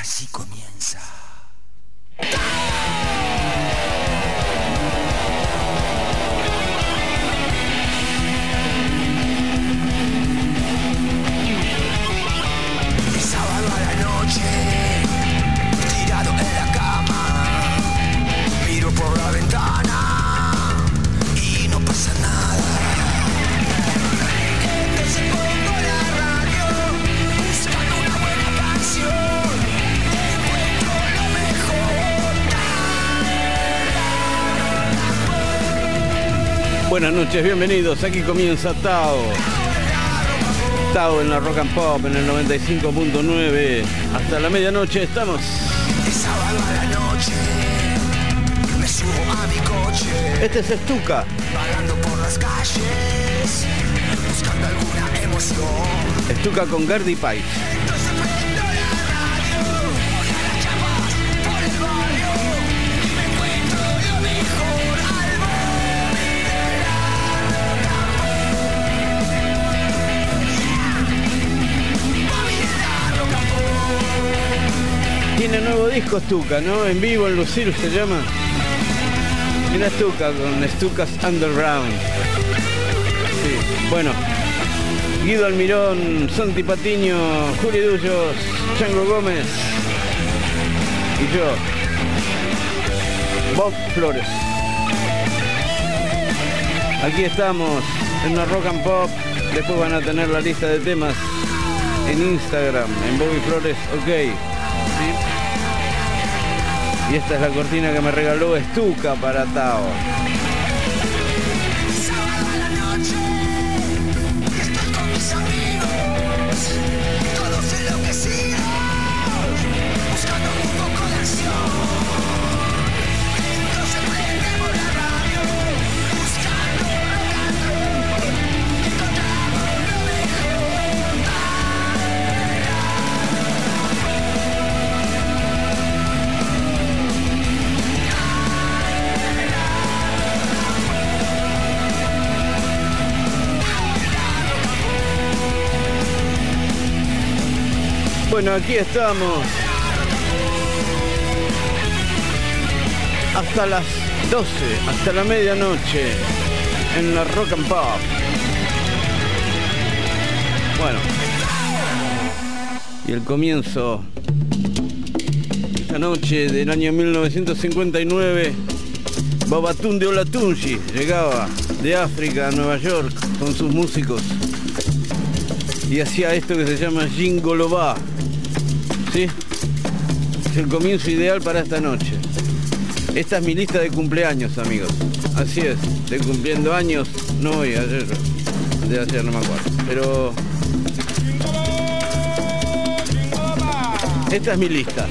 Así comienza. Buenas noches, bienvenidos. Aquí comienza Tao. Tao en la Rock and Pop en el 95.9. Hasta la medianoche estamos. Este es Estuca. Estuca con Gardy Pipe. Tiene nuevo disco Estuca, ¿no? En vivo en Lucir se llama. Mira Estuca con Estucas Underground. Sí. Bueno. Guido Almirón, Santi Patiño, Juli Dullos, Chango Gómez y yo, Bob Flores. Aquí estamos en una rock and pop. Después van a tener la lista de temas en Instagram, en Bobby Flores, ok. Y esta es la cortina que me regaló Estuca para Tao. Bueno, aquí estamos. Hasta las 12, hasta la medianoche, en la Rock and Pop. Bueno. Y el comienzo esta noche del año 1959, Babatunde Olatunji llegaba de África a Nueva York con sus músicos y hacía esto que se llama Jingoloba. Es el comienzo ideal para esta noche. Esta es mi lista de cumpleaños, amigos. Así es, estoy cumpliendo años, no hoy, ayer, de ayer no me acuerdo. Pero esta es mi lista.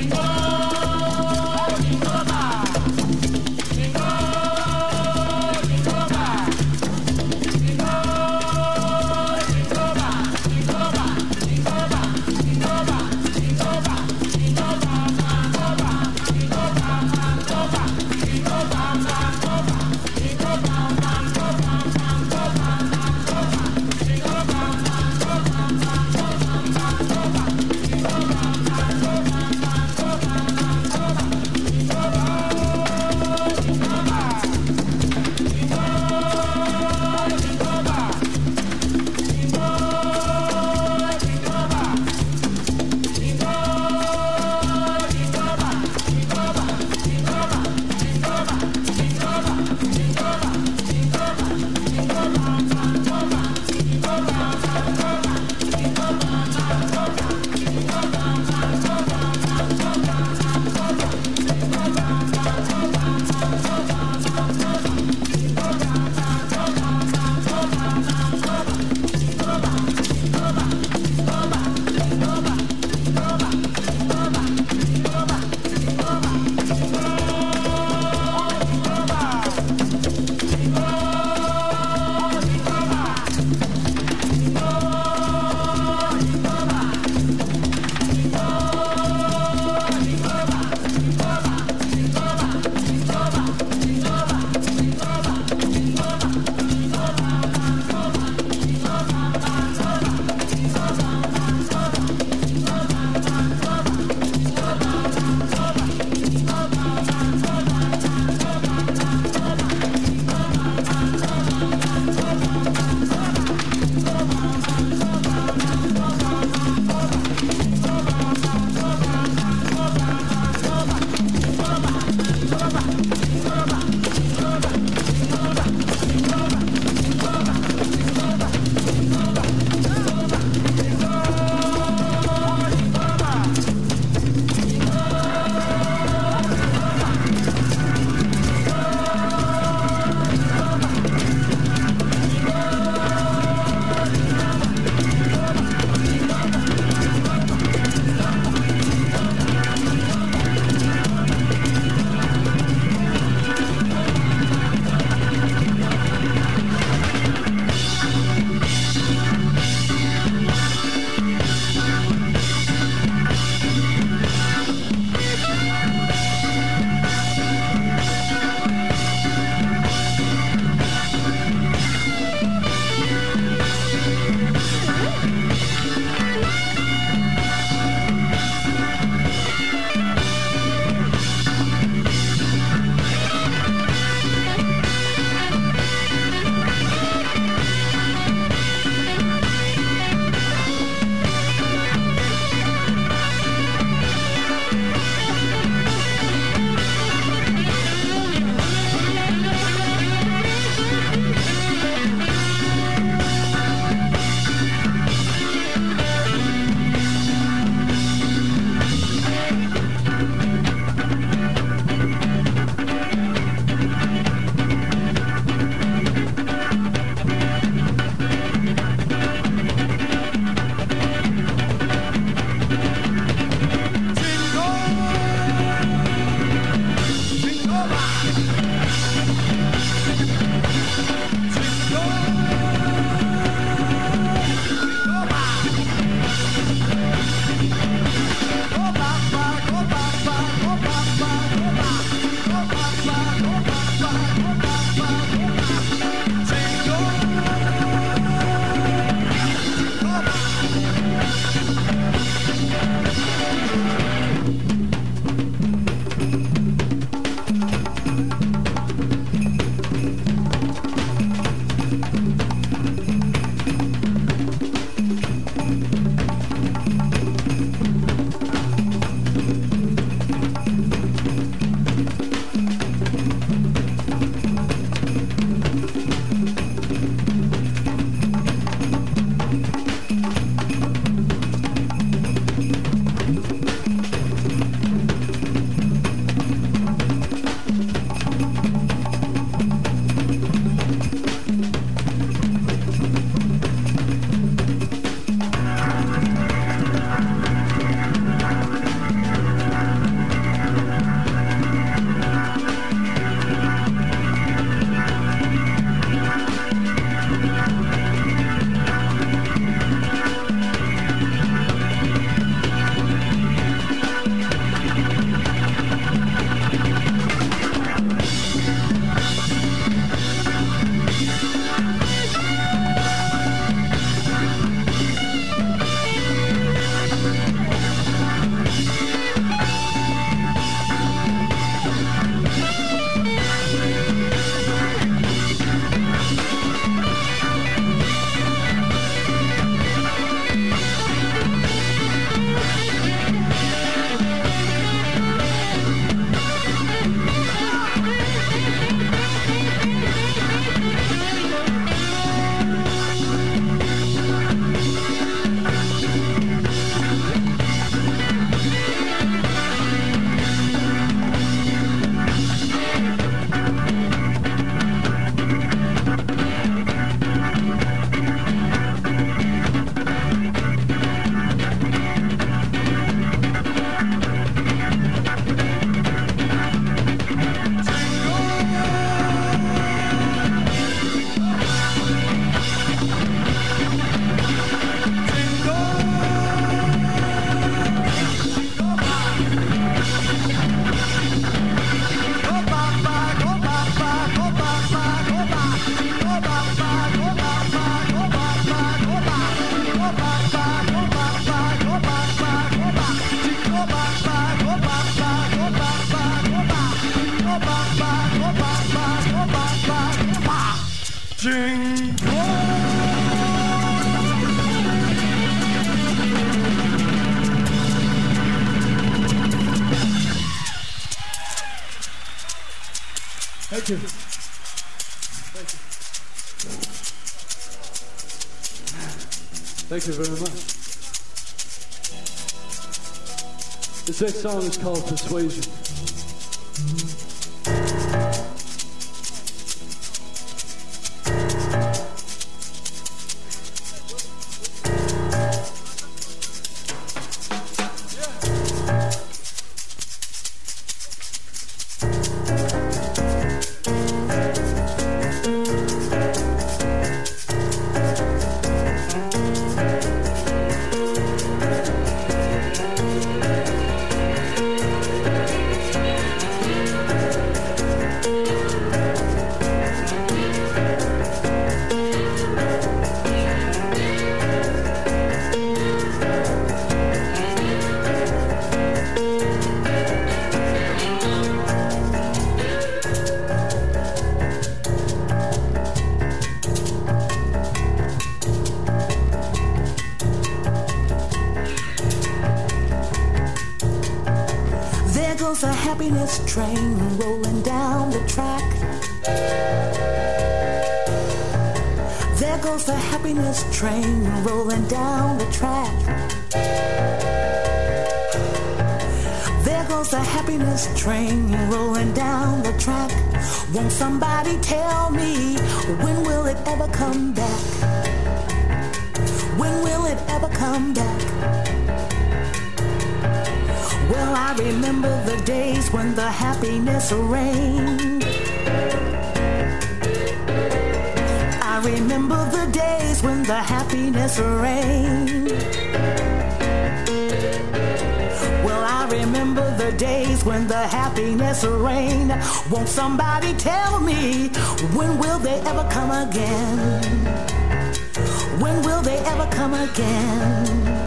Obama. Thank you very much. This next song is called Persuasion. this train rolling down the track. Won't somebody tell me when will it ever come back? When will it ever come back? Well, I remember the days when the happiness reigned. I remember the days when the happiness reigned. when the happiness reigned. Won't somebody tell me when will they ever come again? When will they ever come again?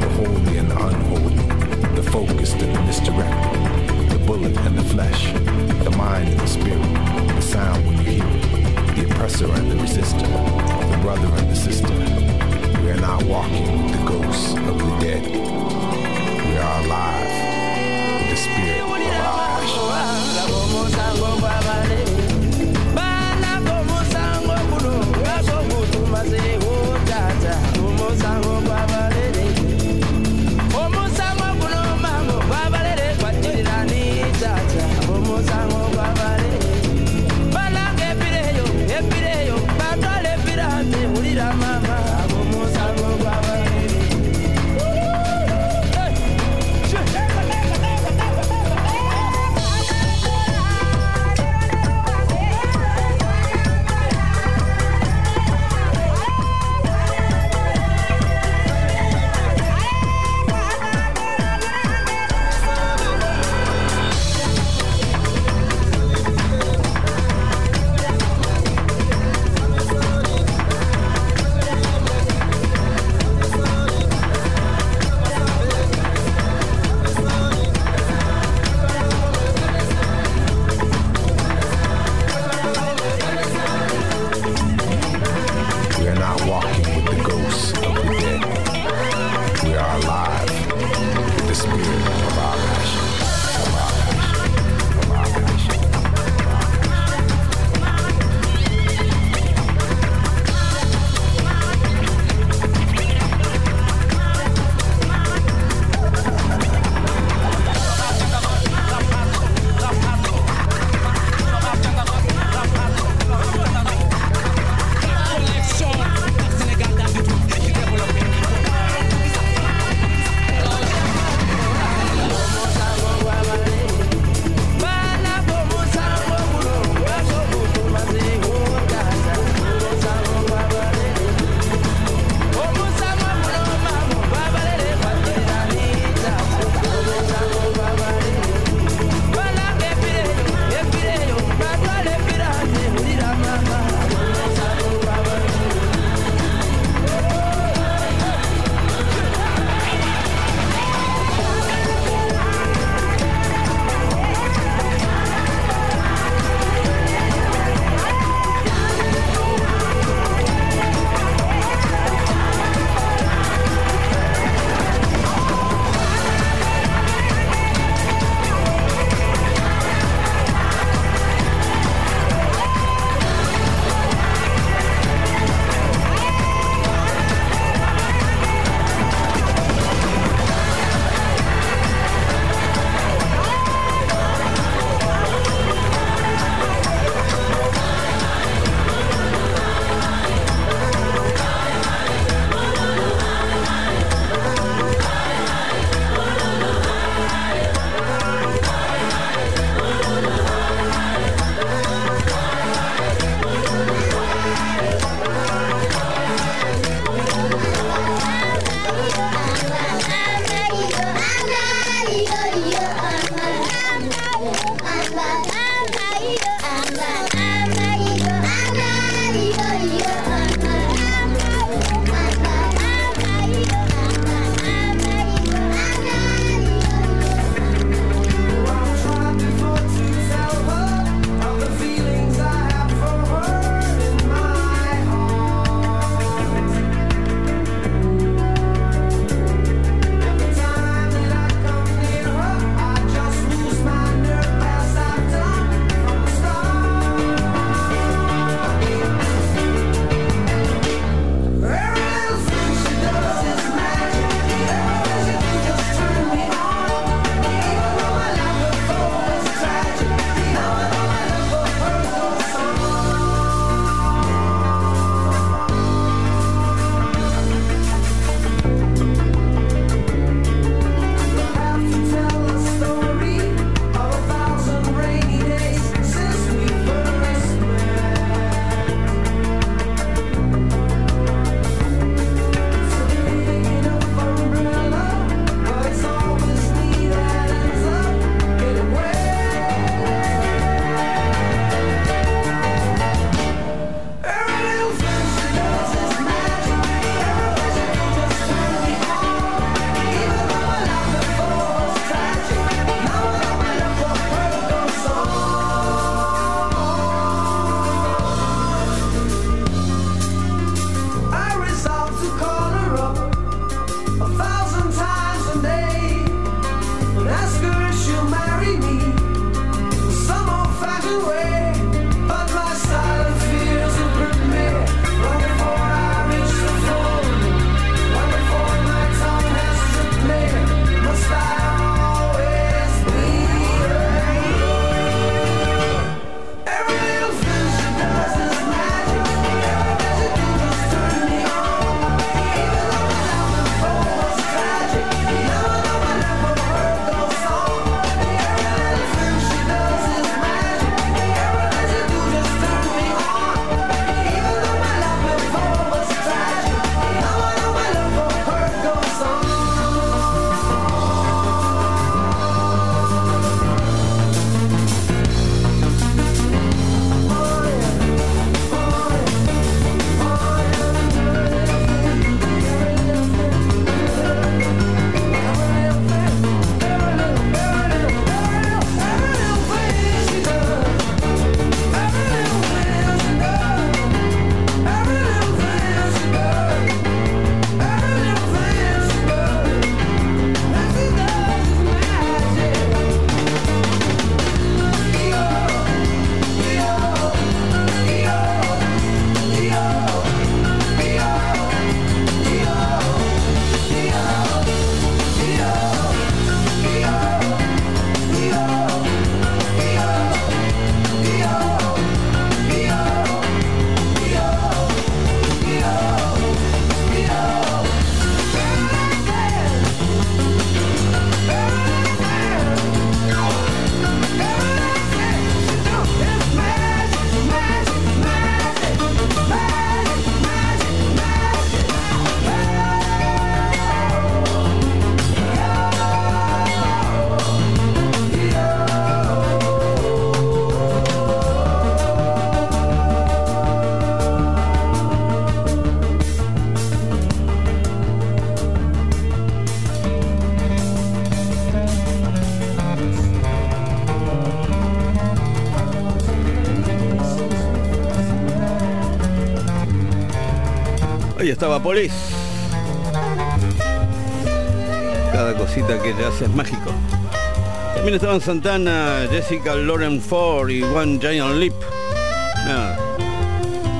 the holy and the unholy, the focused and the misdirected, the bullet and the flesh, the mind and the spirit, the sound when you hear it, the oppressor and the resistor, the brother and the sister. We are not walking with the ghosts of the dead. We are alive. Estaba Polis. Cada cosita que ella hace es mágico. También estaban Santana, Jessica Lauren Ford y One Giant Leap.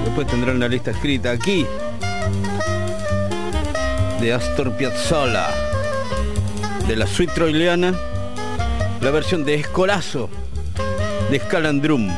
Después tendrán la lista escrita aquí. De Astor Piazzolla. De la suite troiliana. La versión de Escolazo. De Scalandrum.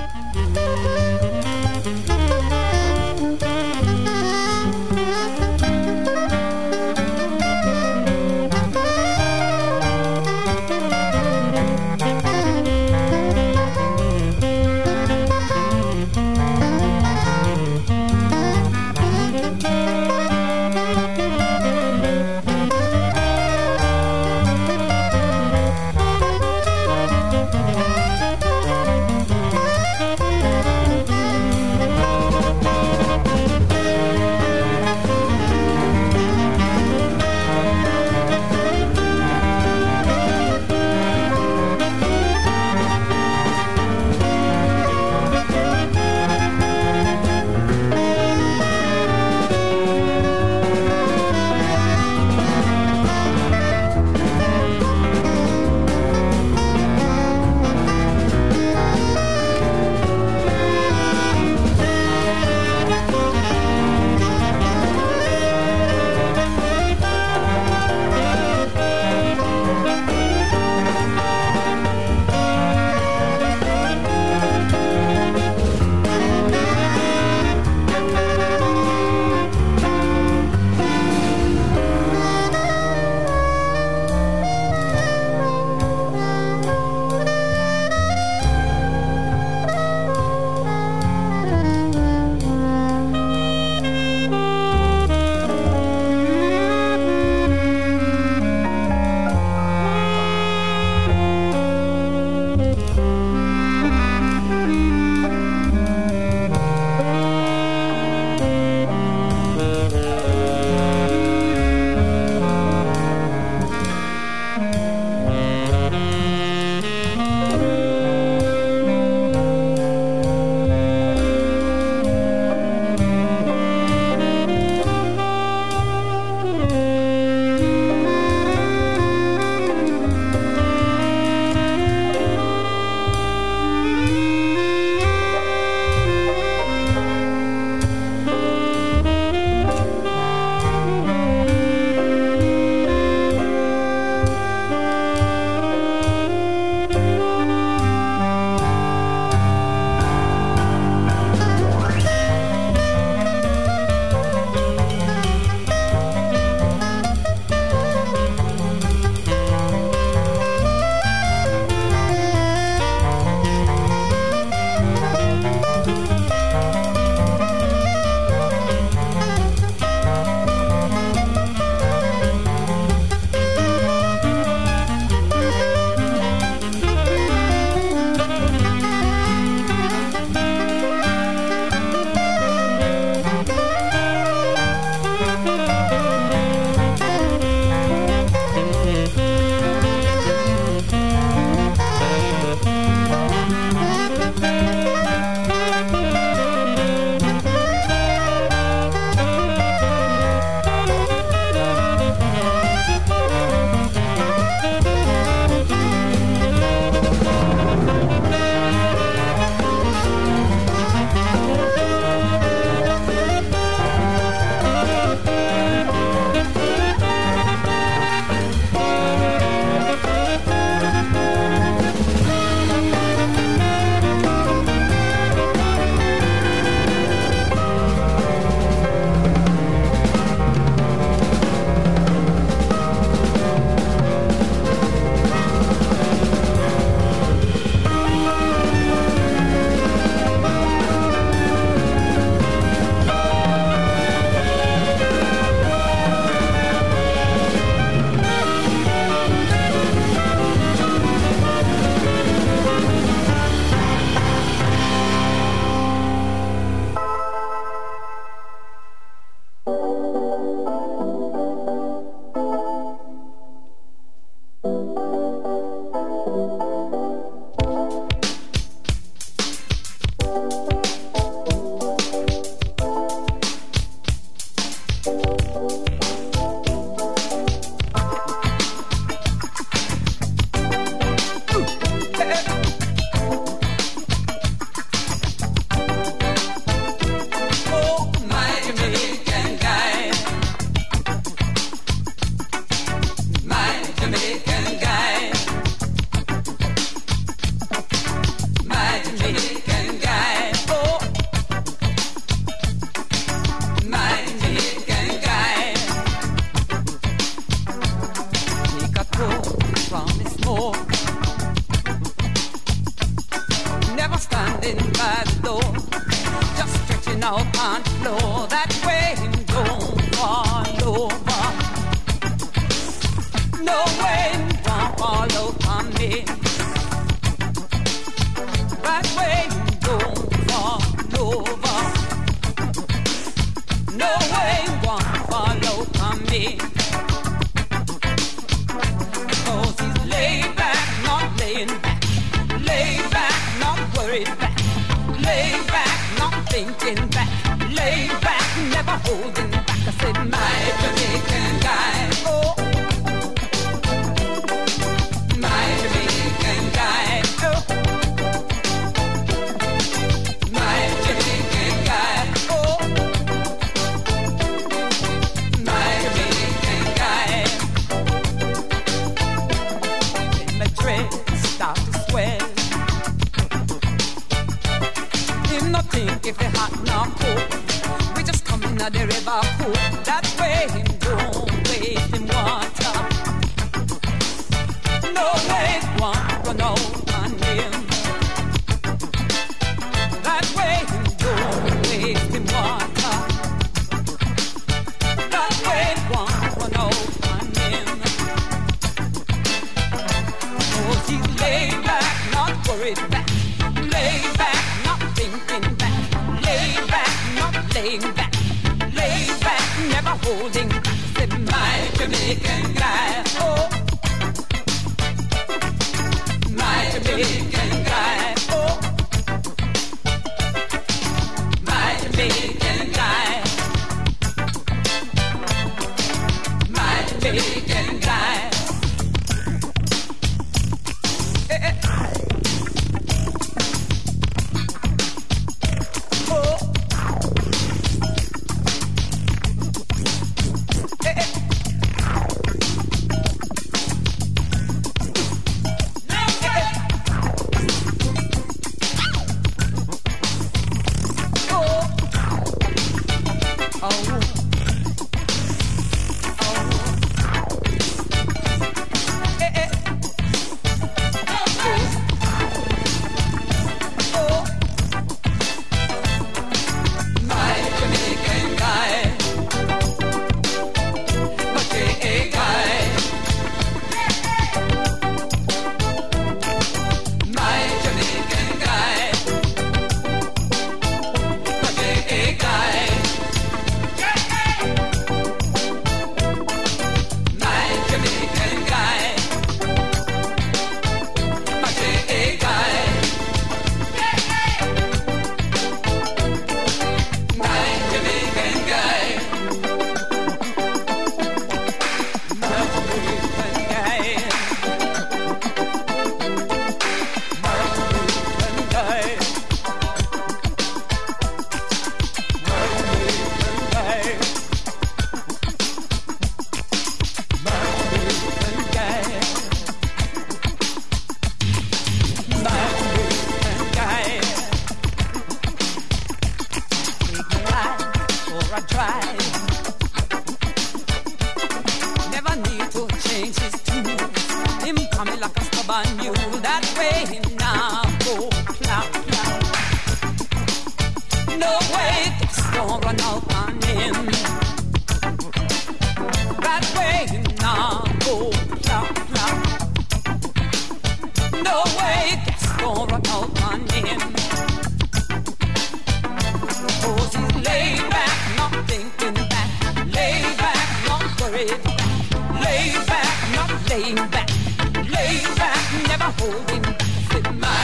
Holding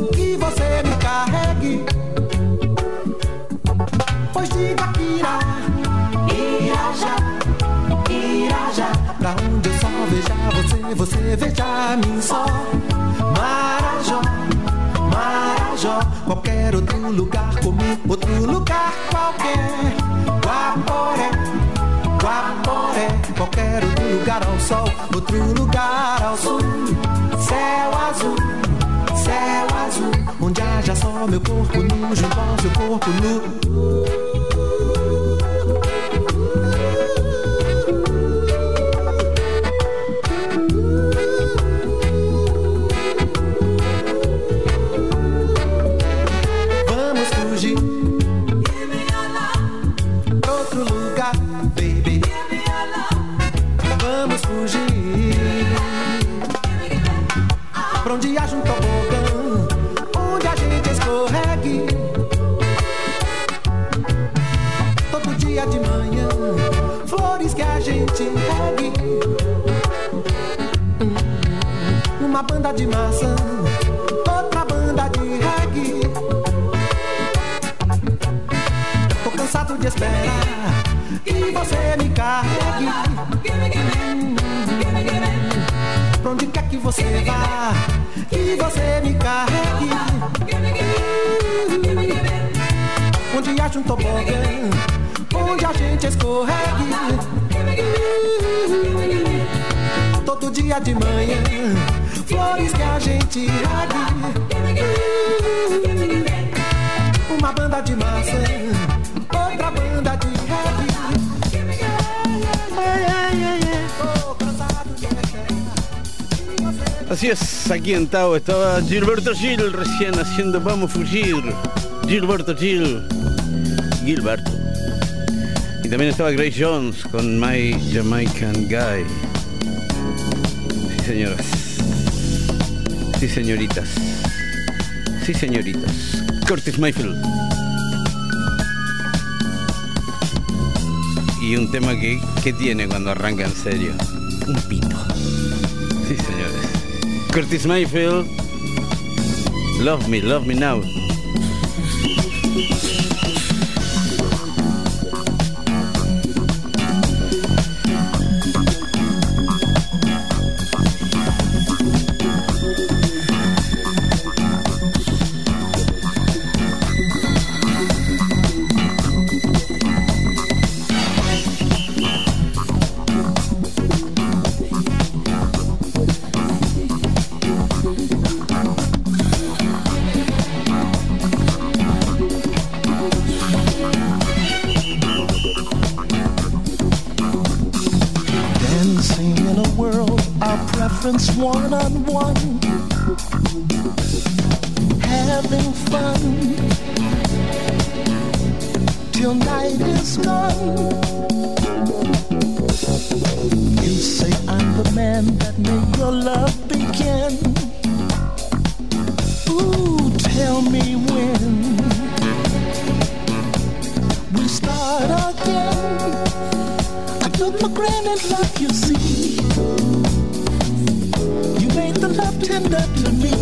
de que você me carregue. Pois diga que irá, irá já, irá já. Pra onde eu só veja você, você veja mim só. Marajó. Marajó, qualquer outro lugar comum, outro lugar qualquer. Guaporé, Guaporé, qualquer outro lugar ao sol, outro lugar ao sul. Céu azul, céu azul, onde haja só meu corpo nu junto ao seu corpo nu. Banda de maçã, outra banda de reggae. Tô cansado de esperar que você me carregue. Pra onde quer que você vá, que você me carregue. Onde haja um tobogã, onde a gente escorregue. Todo dia de manhã, flores que a gente. Uma banda de maçã, outra banda de. Así es, aquí en Tao estaba Gilberto Gil recién haciendo Vamos a Fugir. Gilberto Gil. Gilberto. Y también estaba Grace Jones con My Jamaican Guy. Señoras. Sí, señoritas. Sí, señoritas. Curtis Mayfield. Y un tema que, que tiene cuando arranca en serio. Un pito. Sí, señores. Curtis Mayfield. Love me, love me now. Tell me when we start again. I took for granted love, you see. You made the love tender to me.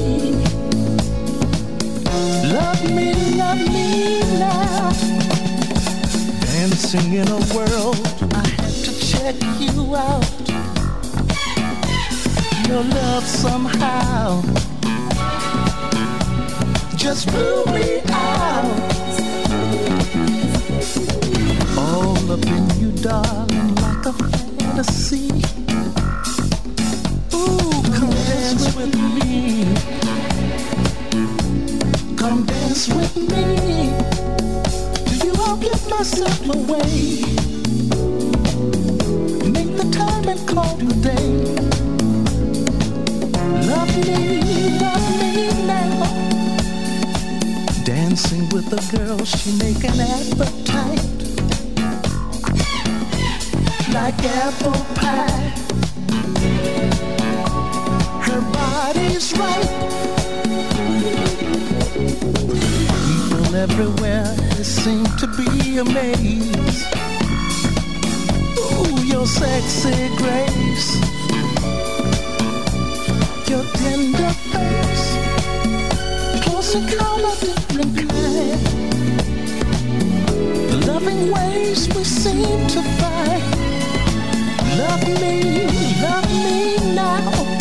Love me, love me now. Dancing in a world, I had to check you out. Your love somehow just blew me out. All up in you, darling, like a fantasy. Ooh, come dance with me. Come dance with me. Do you all give myself away? Make the time and call today. Dancing with a girl, she make an appetite. Like apple pie. Her body's right. People everywhere, they seem to be amazed. Ooh, your sexy grace. Your tender face. Close and loving we seem to find. Love me, love me now.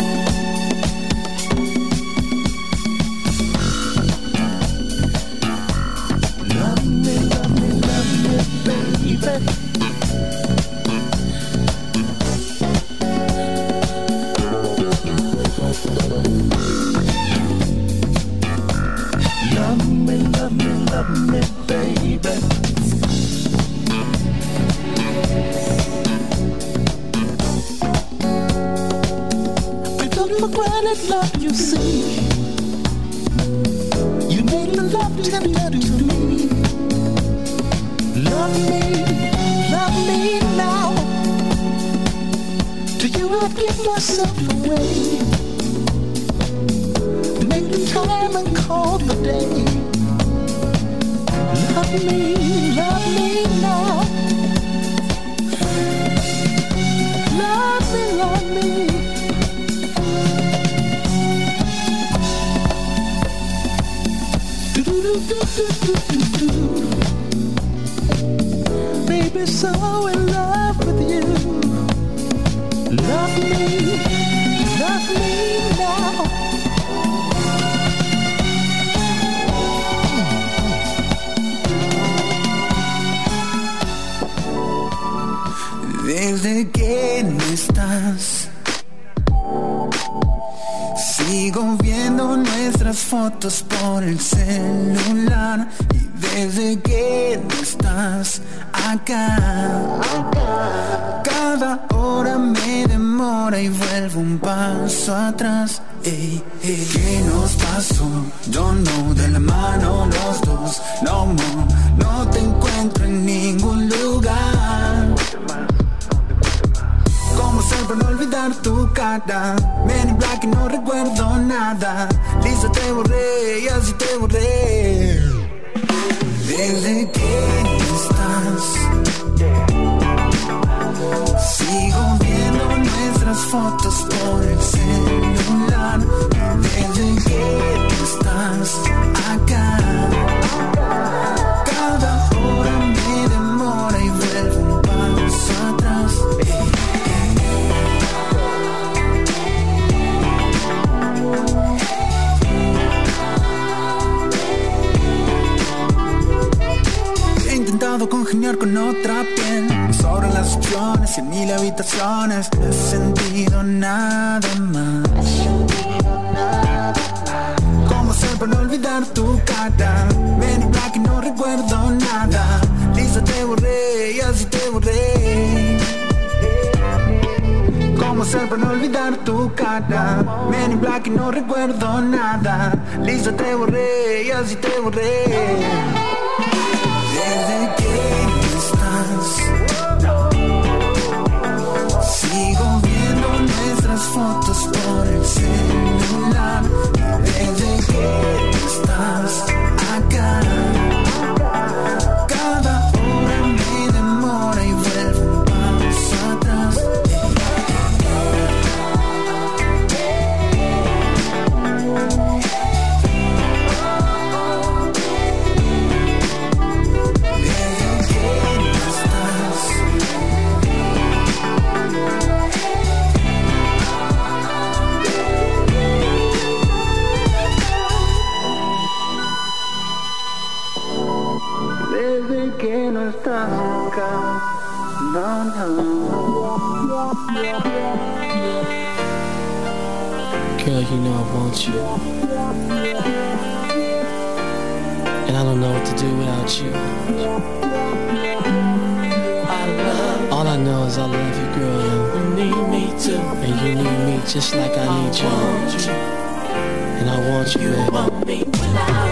Cara? Men in black y no recuerdo nada. Listo, te borré y así te borré. Desde que estás, sigo viendo nuestras fotos por el celular. Desde que congeniar con otra piel Me sobran las opciones y mil habitaciones No he sentido nada más ¿Cómo hacer para no olvidar tu cara? Black y no recuerdo nada Listo, te borré y así te borré ¿Cómo ¿Cómo hacer para no olvidar tu cara? Men in black y no recuerdo nada. Listo, te borré y así te borré. Fotos por el celular. Desde que Girl, you know I want you. And I don't know what to do without you. All I know is I love you, girl. You need me too. And you need me just like I need you. And I want you, baby. want me without you. Yeah,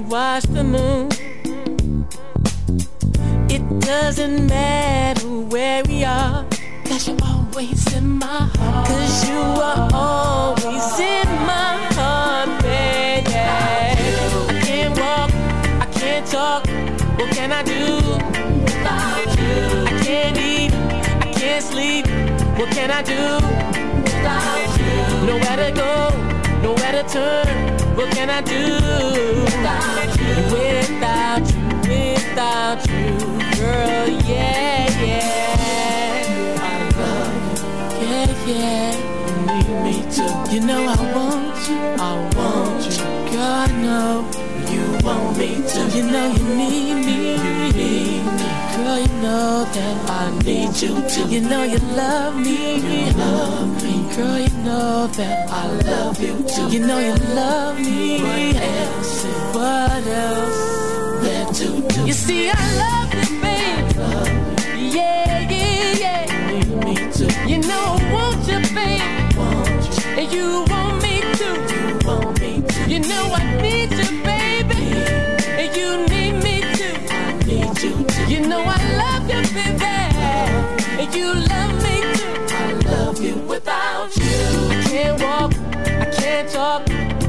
watch the moon. It doesn't matter where we are. Cause you're always in my heart. Cause you are always in my heart, baby. I can't walk, I can't talk. What can I do? Without you? I can't eat, I can't sleep. What can I do? Without you? Nowhere to go, nowhere to turn What can I do? Without you? Without you, without you Girl, yeah, yeah. I love you, yeah, yeah. You need me too You know I want you, I want you. Girl, I know want me. Too You know you need me, you need me Girl, you know that I need you. Too You know you love me, you love me Girl, you know that I love you. Too You know you love me? What else, what else? There to do. You see I love you,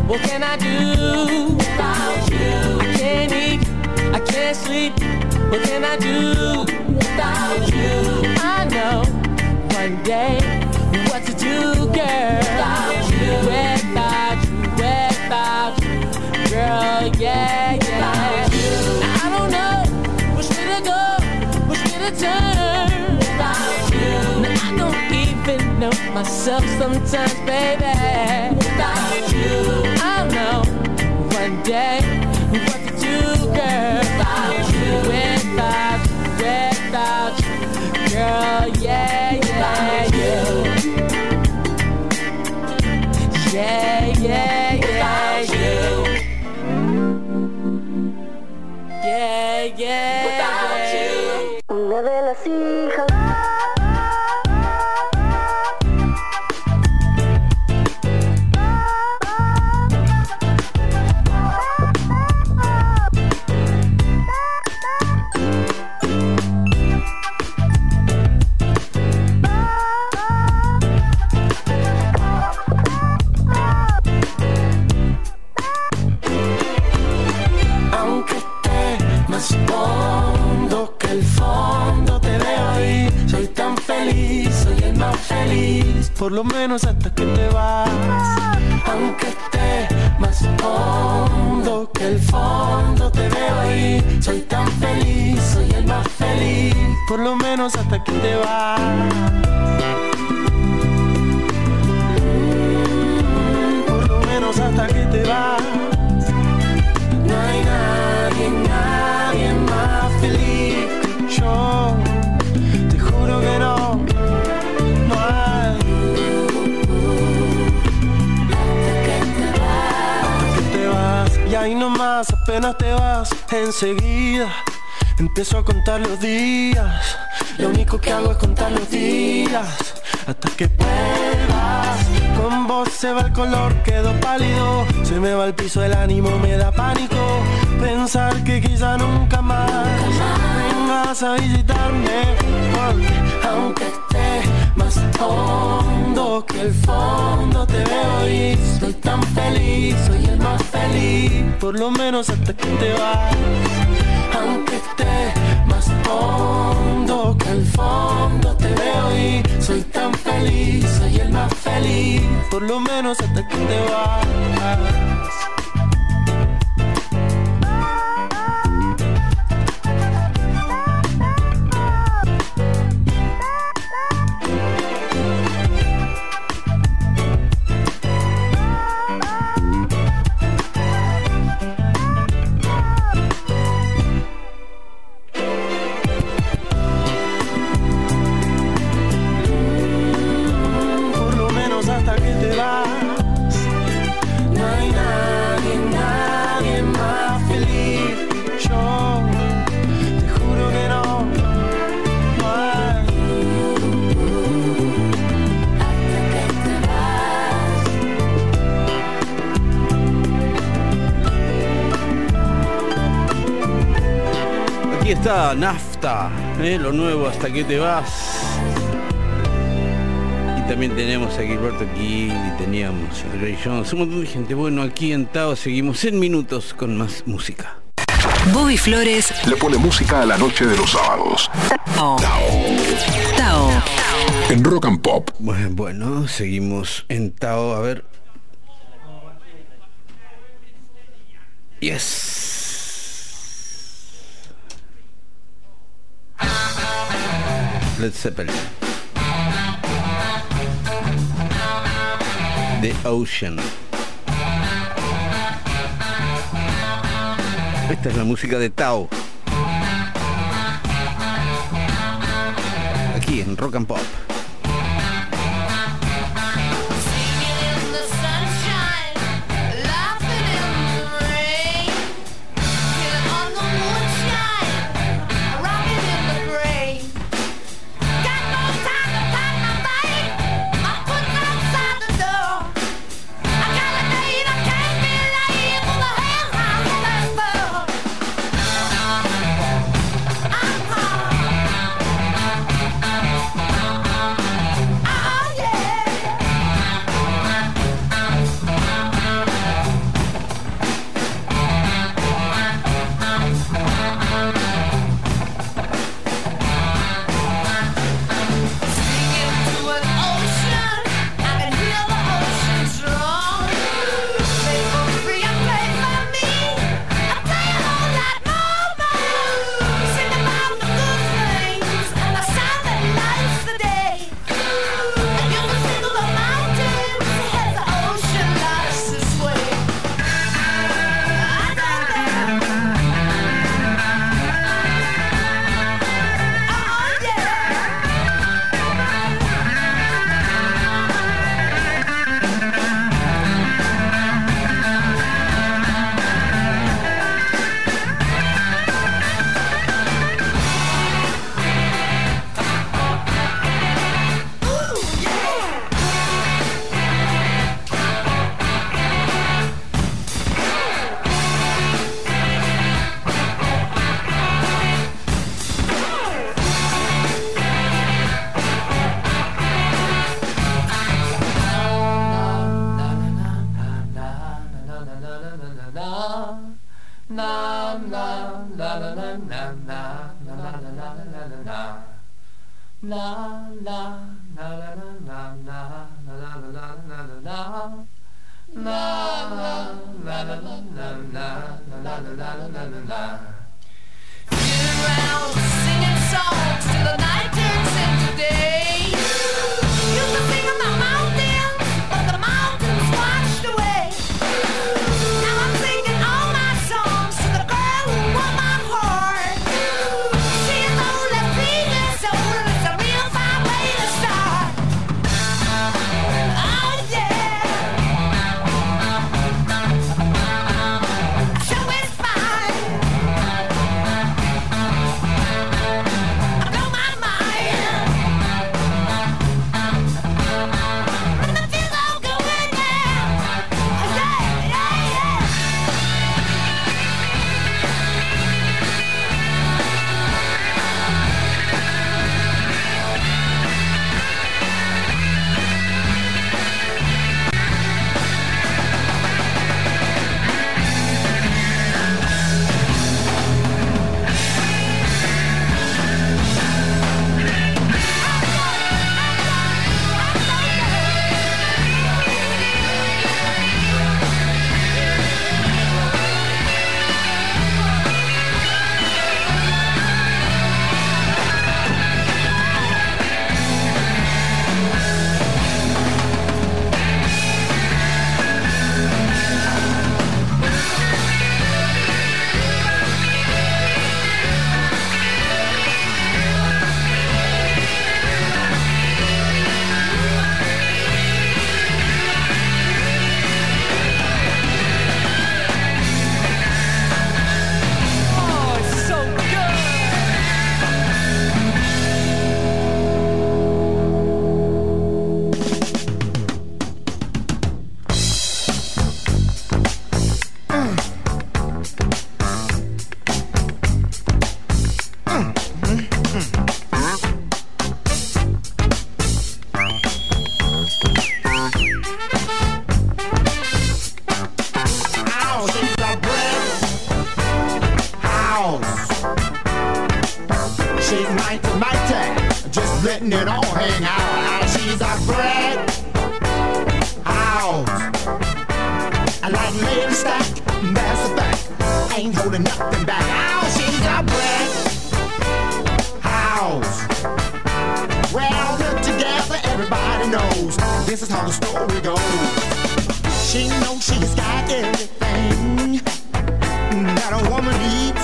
What can I do without you? I can't eat, I can't sleep. What can I do without you? I know one day what to do, girl. Without you Without you, without you Girl, yeah, yeah. Without Now, I don't know which way to go Which way to turn. Without you Now, I don't even know myself sometimes, baby I know one day what to do, girl. Without you, without you Girl, menos hasta que te vas. Aunque esté más hondo que el fondo, te veo ahí. Soy tan feliz, soy el más feliz, por lo menos hasta apenas te vas, enseguida. Empiezo a contar los días. Lo único que hago es contar los días. Hasta que vuelvas. Con vos se va el color, quedo pálido. Se me va el piso, el ánimo me da pánico. Pensar que quizá nunca más vengas a visitarme. Aunque esté más hondo que el fondo, te veo y estoy tan feliz. Soy el más feliz, por lo menos hasta que te vas aunque esté más hondo que el fondo te veo y soy tan feliz, soy el más feliz, por lo menos hasta que te vas. Nafta, ¿eh? lo nuevo hasta que te vas. Y también tenemos a Gilberto Gil y teníamos a Ray Jones, un montón de gente. Bueno, aquí en Tao seguimos en minutos con más música. Bobby Flores Le pone música a la noche de los sábados. Tao. Tao. En Rock and Pop. Bueno, bueno, seguimos en Tao. A ver. Yes. Led Zeppelin. The Ocean. Esta es la música de Tao. Aquí en Rock and Pop. this is how the story goes. She knows she's got everything that a woman needs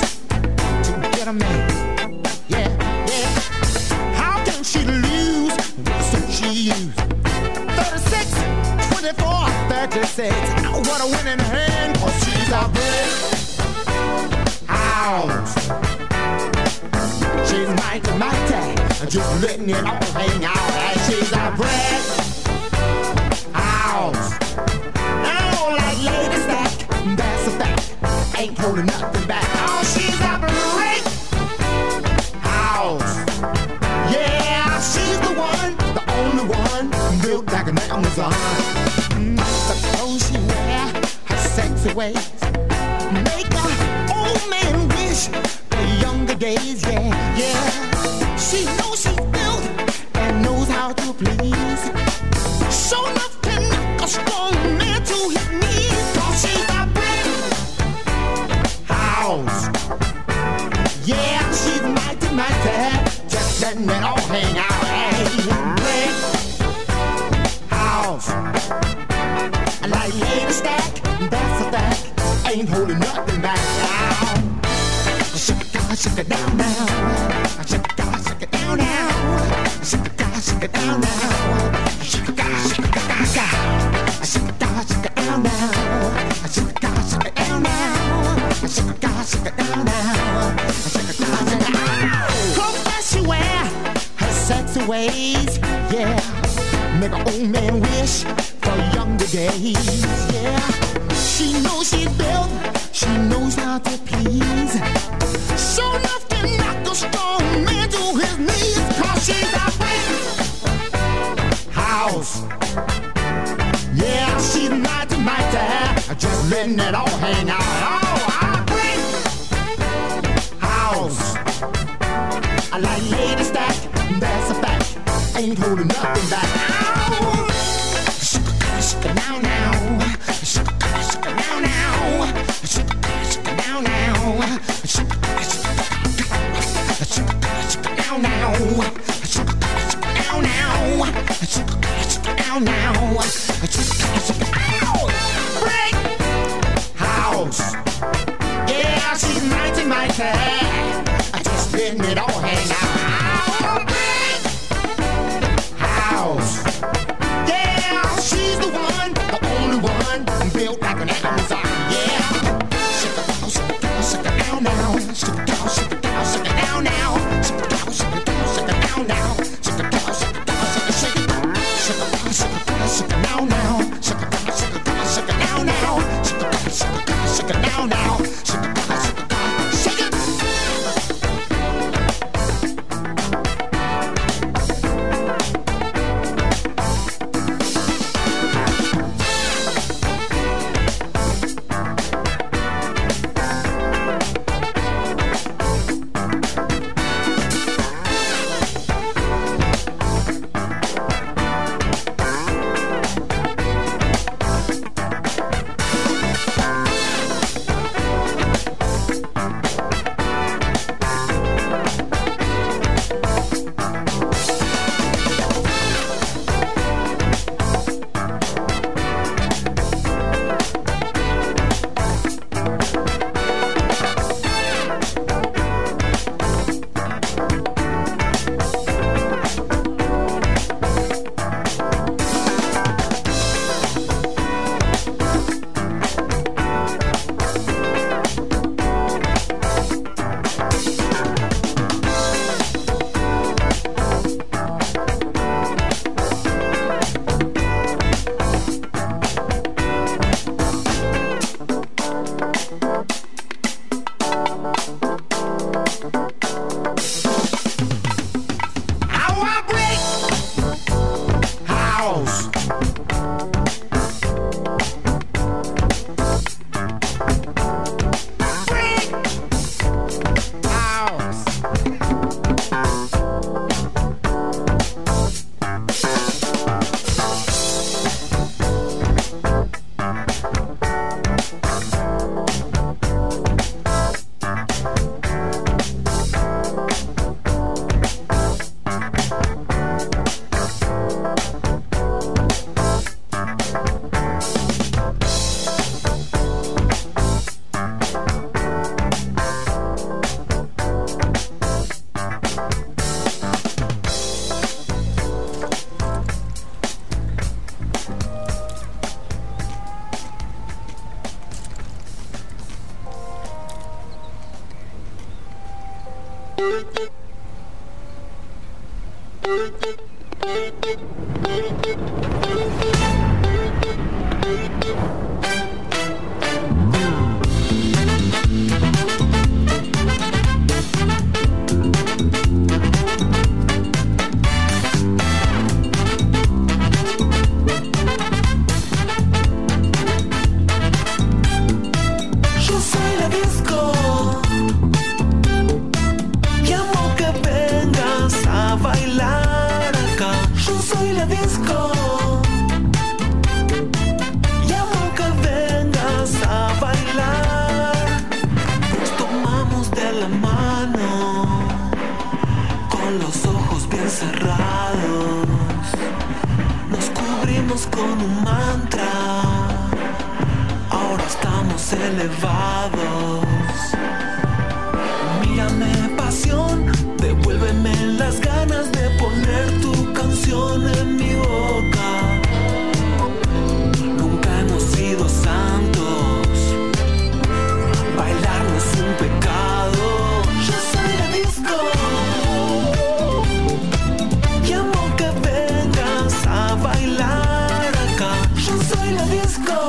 to get a man. Yeah, yeah. How can she lose? So she used 36, 24, 36. What a winning hand, cause she's a big house. She's mighty, mighty, just letting it all hang out. And she's a brick. holding nothing back. Oh, she's operate house. Yeah, she's the one, the only one, built like an Amazon. Mm, the clothes she wear, her sexy ways, make a old man wish the younger days. Yeah, yeah. She knows she's built and knows how to please. it down now.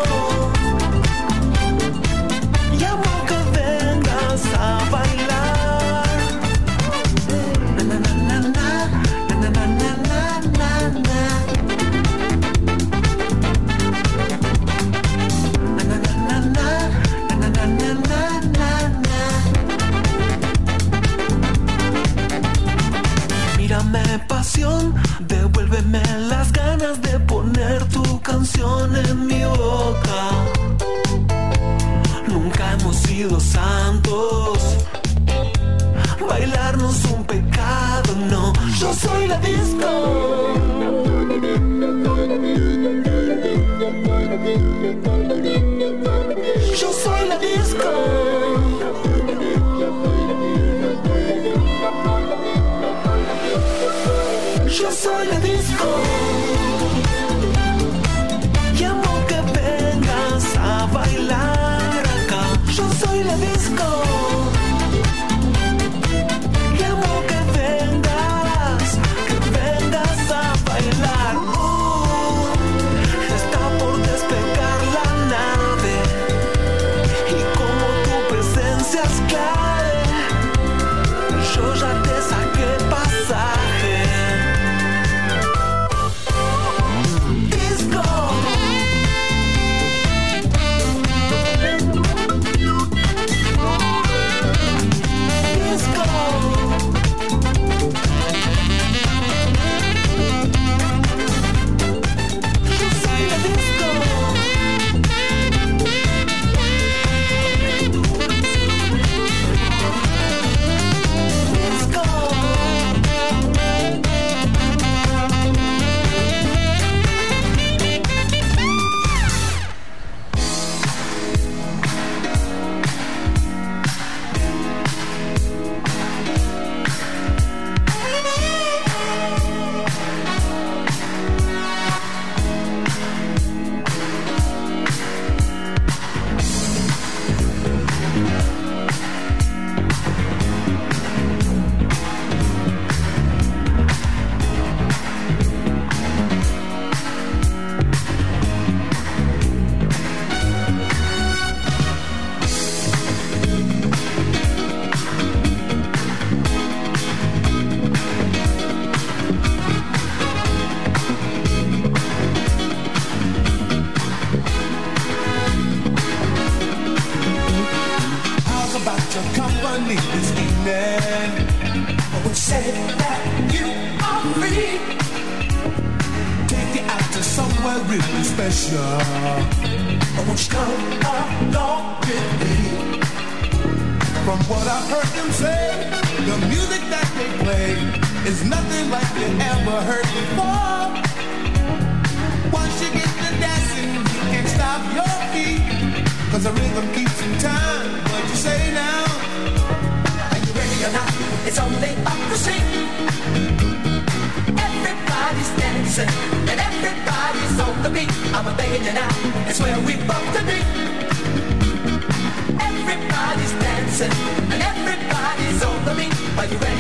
Disco. En mi boca. Nunca hemos sido santos, bailarnos un pecado, no. Yo soy la disco.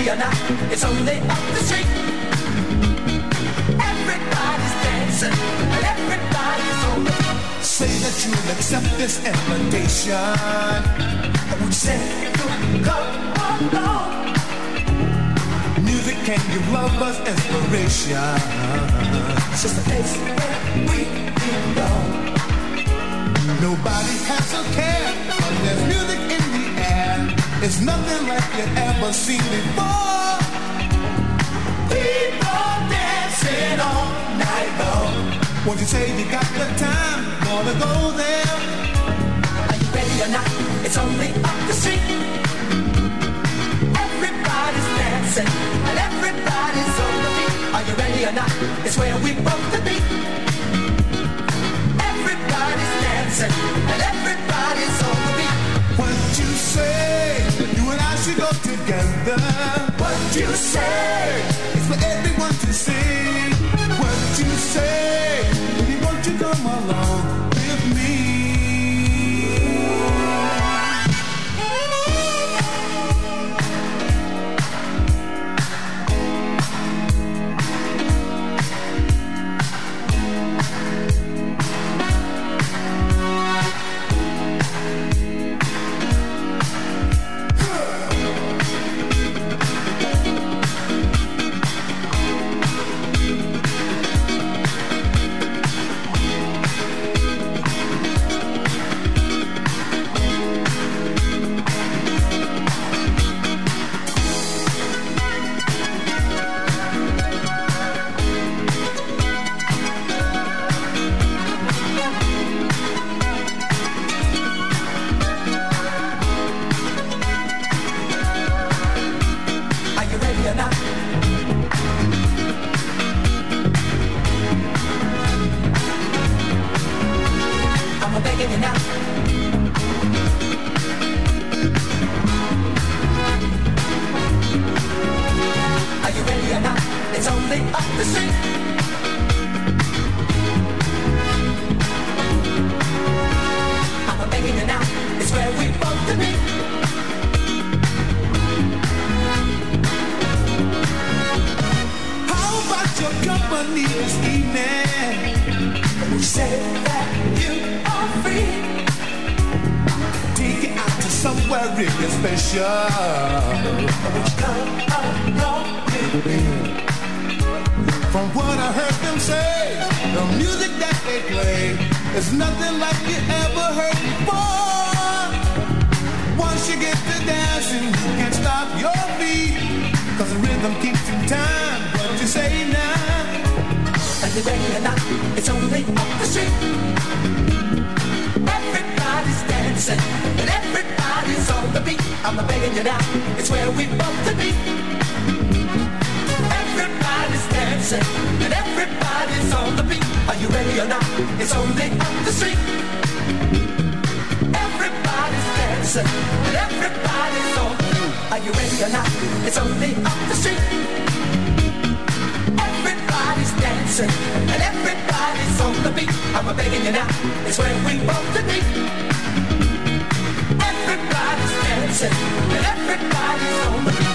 Or not? It's only up the street. Everybody's dancing and everybody's on the. Say that you'll accept this invitation. I would say you come along. Music can give lovers inspiration. It's just a place where we belong. Nobody has a care there's music in the air. It's nothing like you ever seen before. People dancing all night long. Won't you say you got the time? Wanna go there? Are you ready or not? It's only up the street. Everybody's dancing and everybody's on the beat. Are you ready or not? It's where we both to be. Everybody's dancing should go together. What you say? Dancing, and everybody's on the beat. Are you ready or not? It's only up the street. Everybody's dancing and everybody's on the beat. I'm begging you now, it's where we both to be. Everybody's dancing and everybody's on the beat.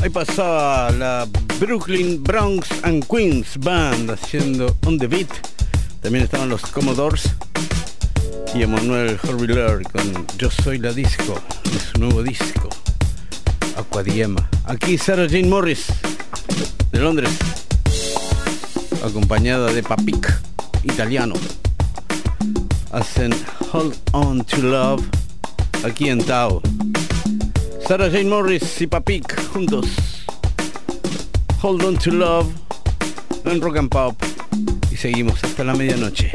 Ahí pasaba la Brooklyn Bronx and Queens Band haciendo On The Beat. También estaban los Commodores y Emanuel Horviller con Yo Soy la Disco de su nuevo disco Aquadiema. Aquí Sarah Jane Morris de Londres acompañada de Papik italiano. Hacen Hold On To Love aquí en Tao. Sarah Jane Morris y Papik juntos. Hold on to love en Rock and Pop. Y seguimos hasta la medianoche.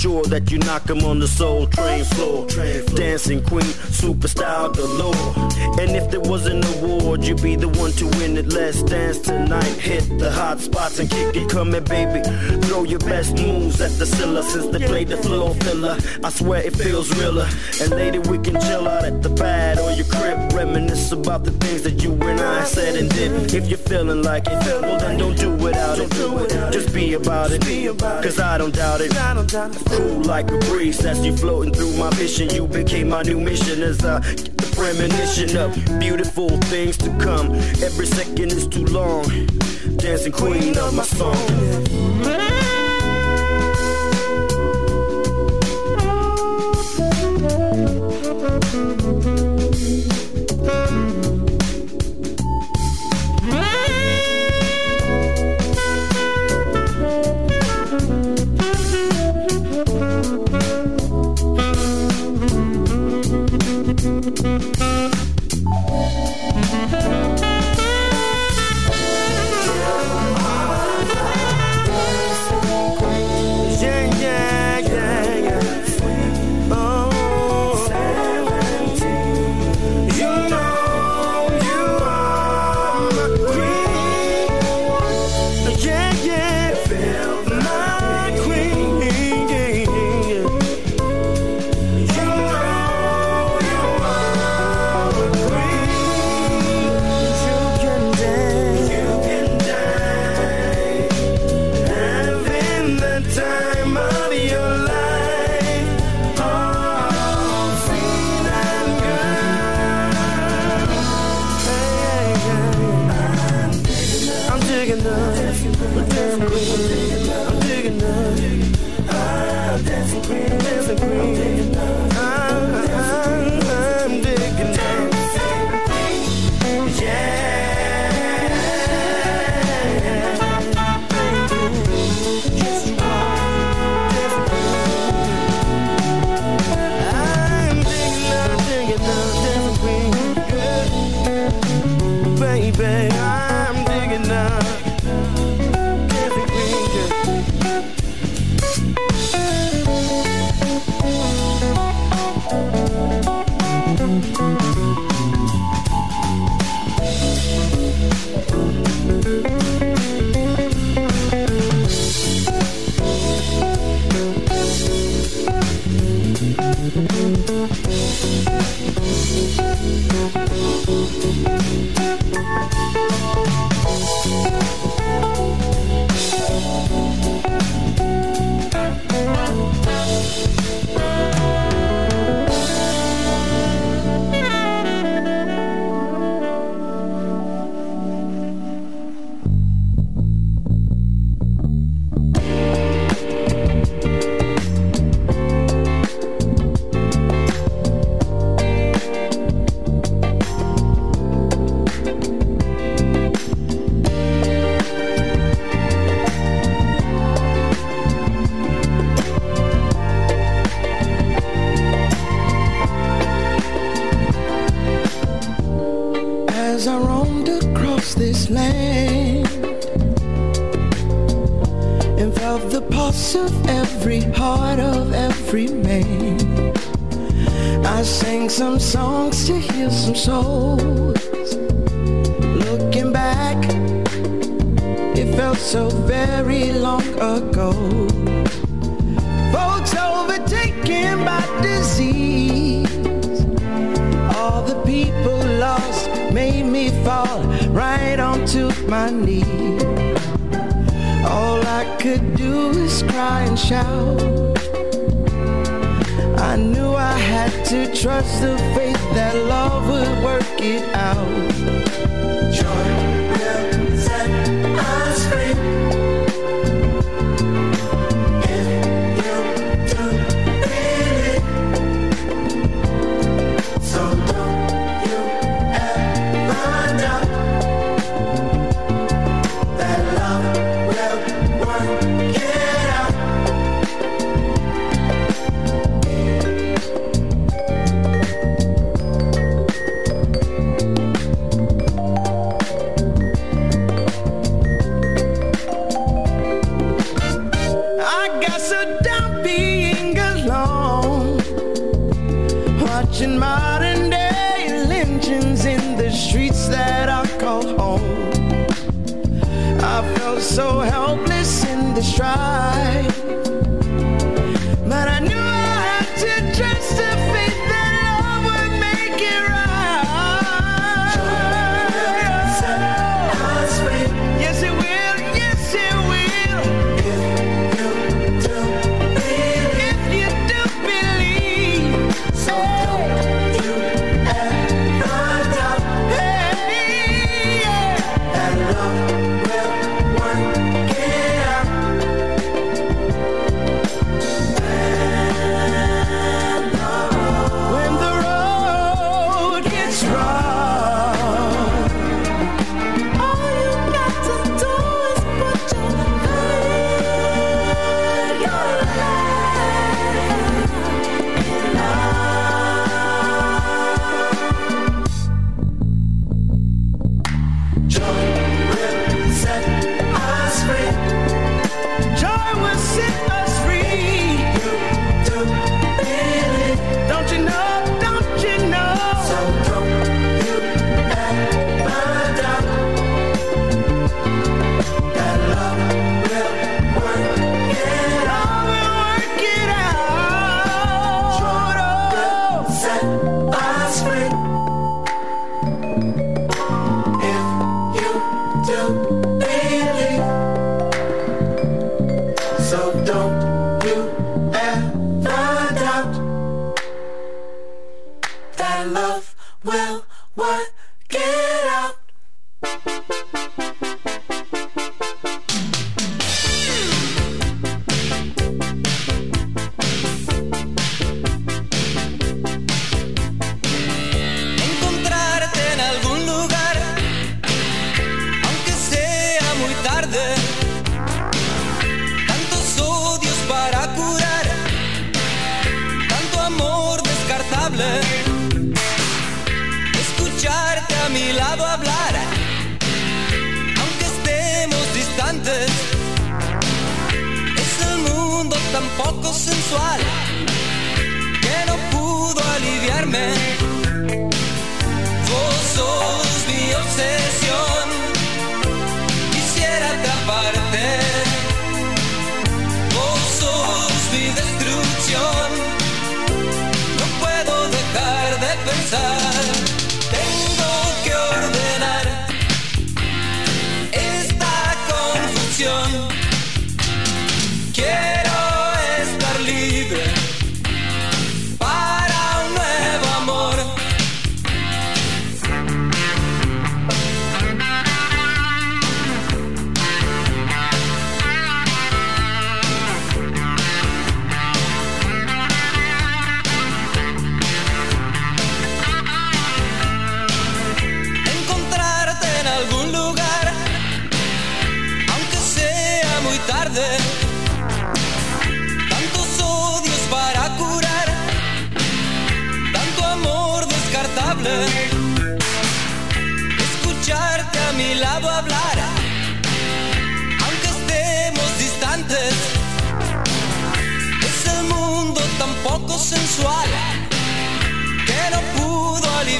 Sure that you knock 'em on the soul train floor. Dancing queen, super style galore. And if there was an award, you'd be the one to win it. Let's dance tonight. Hit the hot spots and kick it. Here, baby. Throw your best moves at the cellar since they played the floor filler. I swear it feels realer. And later we can chill out at the pad or your crib. Reminisce about the things that you and I said and did. If you're feeling like it, well then don't do without it. Just be about it. Cause I don't doubt it. Cool like a breeze as you floating through my vision. You became my new mission as I get the premonition of beautiful things to come. Every second is too long. Dancing queen of my song.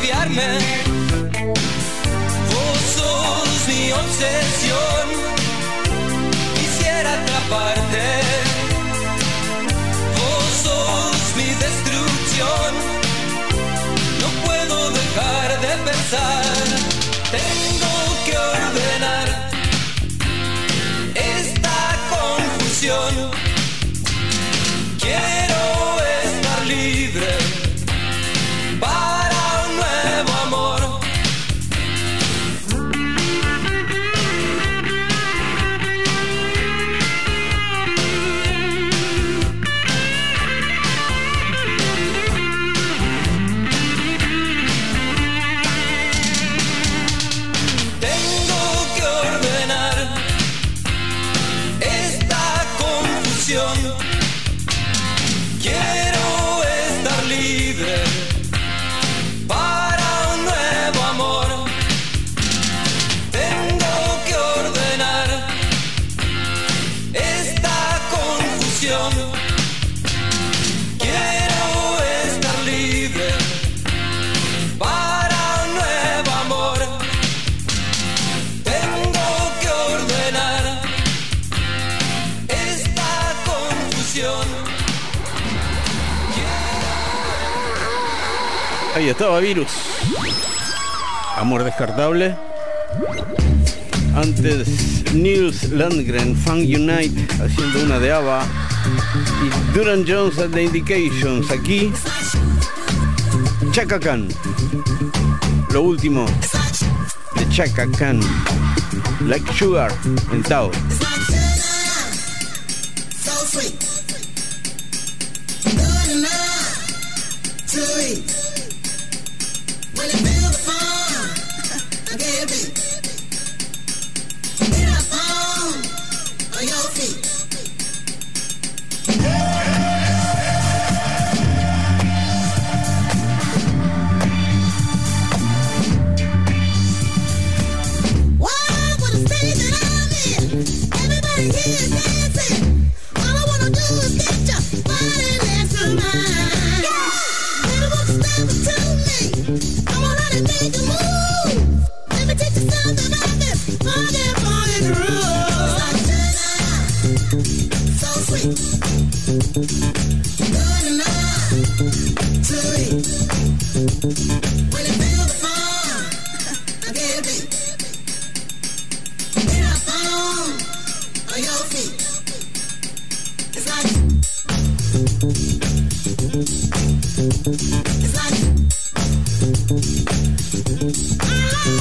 aliviarme. Vos sos mi obsesión. estaba Virus. Amor descartable. Antes Nils Landgren, Fang Unite, haciendo una de ABBA. Y Duran Jones and the Indications. Aquí, Chaka Khan. Lo último de Chaka Khan. Like Sugar en Tao.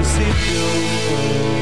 princípio foi.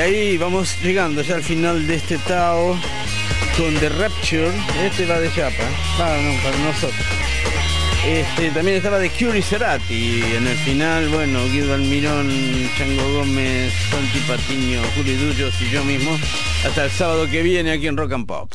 Ahí vamos llegando ya al final de este Tao con The Rapture. Este va de chapa, para, para nosotros. Este, también estaba de Curie Cerati. En el final, bueno, Guido Almirón, Chango Gómez, Santi Patiño, Juli Dullos y yo mismo. Hasta el sábado que viene aquí en Rock and Pop.